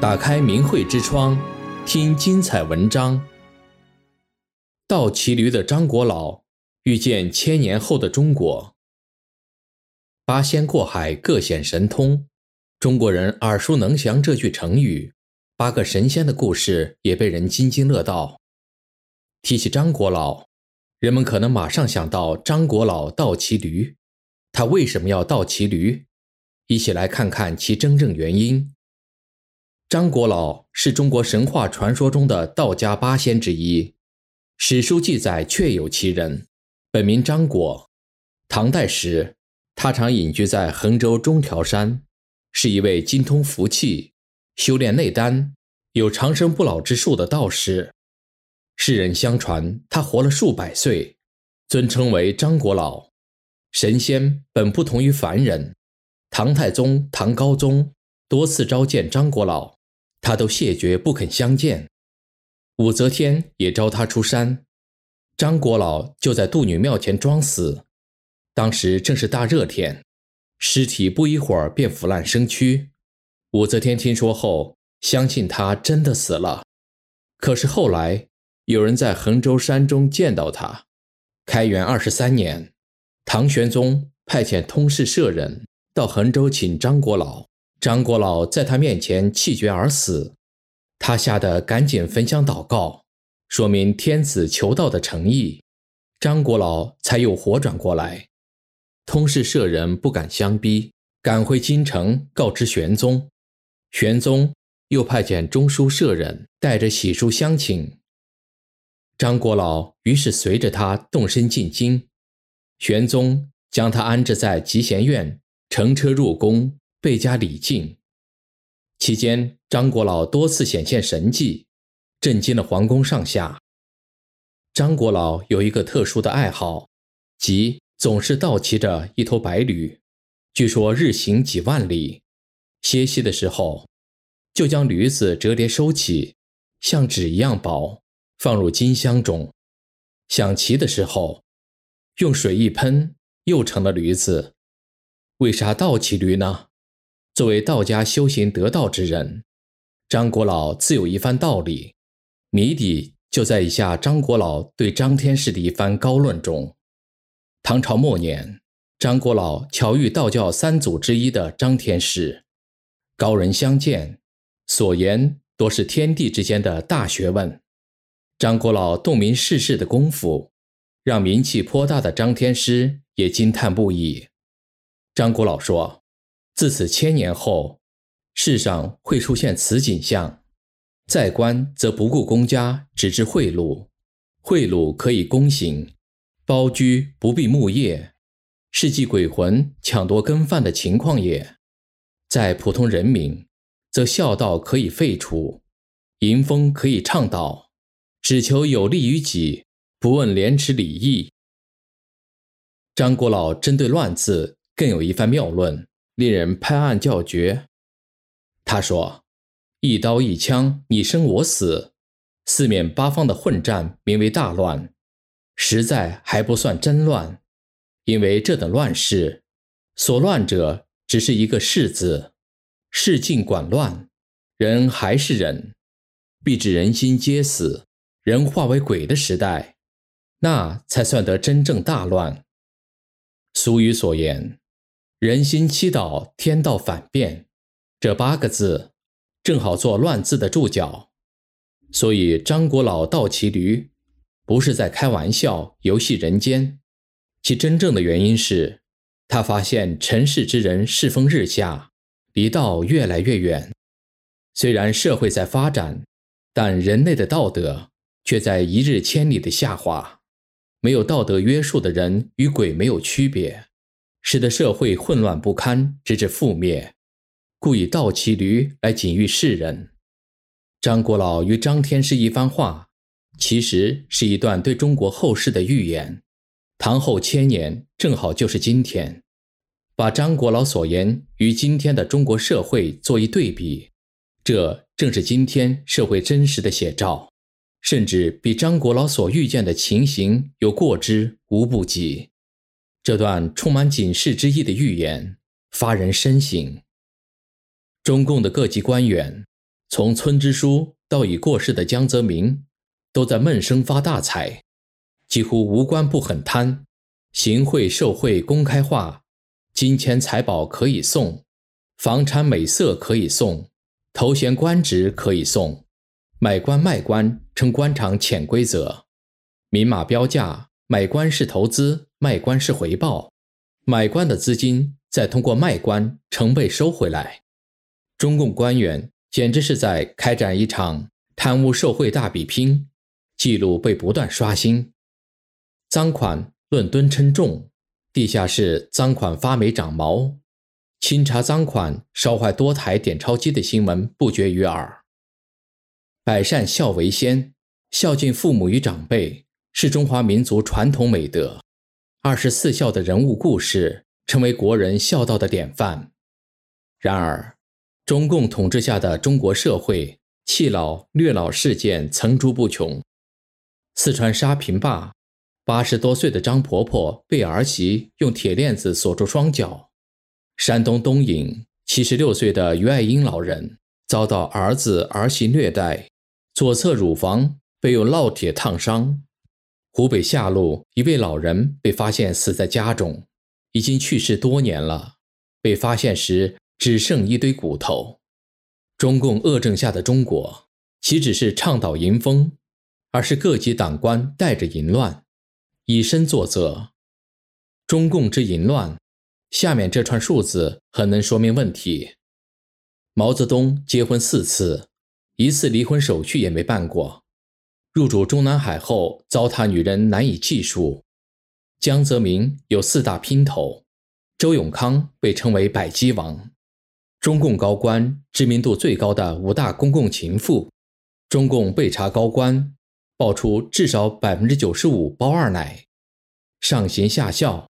打开明慧之窗，听精彩文章。盗骑驴的张国老遇见千年后的中国。八仙过海，各显神通。中国人耳熟能详这句成语，八个神仙的故事也被人津津乐道。提起张国老，人们可能马上想到张国老盗骑驴。他为什么要盗骑驴？一起来看看其真正原因。张国老是中国神话传说中的道家八仙之一，史书记载确有其人，本名张果。唐代时，他常隐居在衡州中条山，是一位精通符气、修炼内丹、有长生不老之术的道士。世人相传他活了数百岁，尊称为张国老。神仙本不同于凡人，唐太宗、唐高宗多次召见张国老。他都谢绝不肯相见，武则天也召他出山，张国老就在杜女庙前装死。当时正是大热天，尸体不一会儿便腐烂生蛆。武则天听说后，相信他真的死了。可是后来有人在衡州山中见到他。开元二十三年，唐玄宗派遣通事舍人到衡州请张国老。张国老在他面前气绝而死，他吓得赶紧焚香祷告，说明天子求道的诚意。张国老才又活转过来。通事舍人不敢相逼，赶回京城告知玄宗。玄宗又派遣中书舍人带着喜书相请。张国老于是随着他动身进京，玄宗将他安置在集贤院，乘车入宫。倍加礼敬。期间，张国老多次显现神迹，震惊了皇宫上下。张国老有一个特殊的爱好，即总是倒骑着一头白驴，据说日行几万里。歇息的时候，就将驴子折叠收起，像纸一样薄，放入金箱中。想骑的时候，用水一喷，又成了驴子。为啥倒骑驴呢？作为道家修行得道之人，张国老自有一番道理，谜底就在以下张国老对张天师的一番高论中。唐朝末年，张国老巧遇道教三祖之一的张天师，高人相见，所言多是天地之间的大学问。张国老洞明世事的功夫，让名气颇大的张天师也惊叹不已。张国老说。自此千年后，世上会出现此景象：在官则不顾公家，只知贿赂；贿赂可以公行，包居不必牧业，是继鬼魂抢夺羹饭的情况也。在普通人民，则孝道可以废除，淫风可以倡导，只求有利于己，不问廉耻礼义。张国老针对乱字更有一番妙论。令人拍案叫绝。他说：“一刀一枪，你生我死，四面八方的混战，名为大乱，实在还不算真乱。因为这等乱世，所乱者只是一个世字。世尽管乱，人还是人，必至人心皆死，人化为鬼的时代，那才算得真正大乱。俗语所言。”人心七倒，天道反变，这八个字正好做乱字的注脚。所以张国老倒骑驴，不是在开玩笑、游戏人间，其真正的原因是，他发现尘世之人世风日下，离道越来越远。虽然社会在发展，但人类的道德却在一日千里的下滑。没有道德约束的人与鬼没有区别。使得社会混乱不堪，直至覆灭，故以盗骑驴来警喻世人。张国老与张天师一番话，其实是一段对中国后世的预言。唐后千年，正好就是今天，把张国老所言与今天的中国社会做一对比，这正是今天社会真实的写照，甚至比张国老所预见的情形有过之无不及。这段充满警示之意的预言，发人深省。中共的各级官员从村支书到已过世的江泽民，都在闷声发大财，几乎无官不很贪，行贿受贿公开化，金钱财宝可以送，房产美色可以送，头衔官职可以送，买官卖官成官场潜规则，明码标价，买官是投资，卖官是回报，买官的资金再通过卖官成倍收回来，中共官员简直是在开展一场贪污受贿大比拼。记录被不断刷新，赃款论吨称重，地下室赃款发霉长毛，清查赃款烧坏多台点钞机的新闻不绝于耳。百善孝为先，孝敬父母与长辈是中华民族传统美德。二十四孝的人物故事成为国人孝道的典范。然而，中共统治下的中国社会弃老虐老事件层出不穷。四川沙坪坝，八十多岁的张婆婆被儿媳用铁链子锁住双脚；山东东营，七十六岁的于爱英老人遭到儿子儿媳虐待，左侧乳房被用烙铁烫伤；湖北下路一位老人被发现死在家中，已经去世多年了，被发现时只剩一堆骨头。中共恶政下的中国，岂只是倡导淫风？而是各级党官带着淫乱，以身作则。中共之淫乱，下面这串数字很能说明问题。毛泽东结婚四次，一次离婚手续也没办过。入主中南海后，糟蹋女人难以计数。江泽民有四大姘头，周永康被称为百姬王。中共高官知名度最高的五大公共情妇，中共被查高官。爆出至少百分之九十五包二奶，上行下效，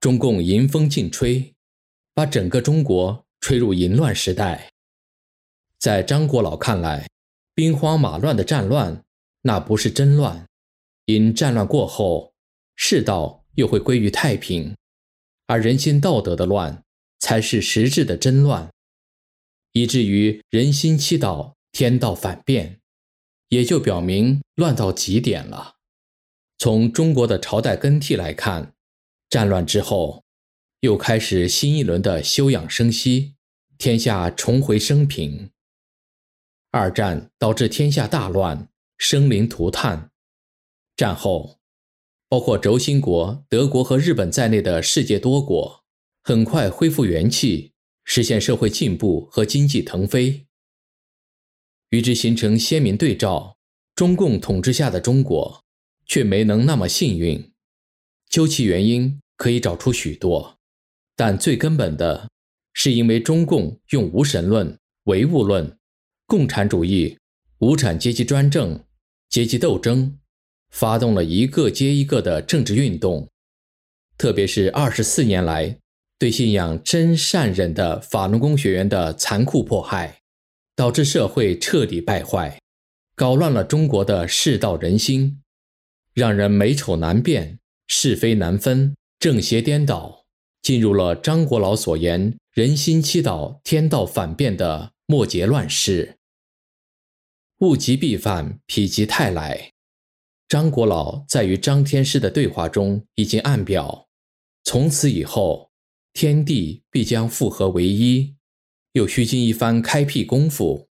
中共迎风尽吹，把整个中国吹入淫乱时代。在张国老看来，兵荒马乱的战乱那不是真乱，因战乱过后，世道又会归于太平，而人心道德的乱才是实质的真乱，以至于人心欺道，天道反变。也就表明乱到极点了。从中国的朝代更替来看，战乱之后，又开始新一轮的休养生息，天下重回升平。二战导致天下大乱，生灵涂炭。战后，包括轴心国德国和日本在内的世界多国，很快恢复元气，实现社会进步和经济腾飞。与之形成鲜明对照，中共统治下的中国却没能那么幸运。究其原因，可以找出许多，但最根本的是因为中共用无神论、唯物论、共产主义、无产阶级专政、阶级斗争，发动了一个接一个的政治运动，特别是二十四年来对信仰真善忍的法轮功学员的残酷迫害。导致社会彻底败坏，搞乱了中国的世道人心，让人美丑难辨，是非难分，正邪颠倒，进入了张国老所言“人心七倒，天道反变”的末节乱世。物极必反，否极泰来。张国老在与张天师的对话中已经暗表，从此以后，天地必将复合为一。又需经一番开辟功夫，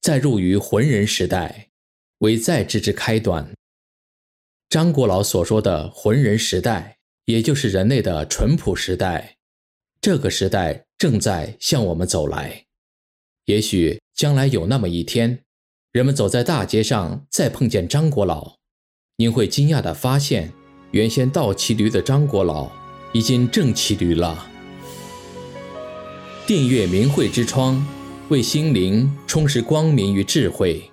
再入于浑人时代，为再之之开端。张国老所说的浑人时代，也就是人类的淳朴时代。这个时代正在向我们走来。也许将来有那么一天，人们走在大街上，再碰见张国老，您会惊讶地发现，原先倒骑驴的张国老，已经正骑驴了。订阅明慧之窗，为心灵充实光明与智慧。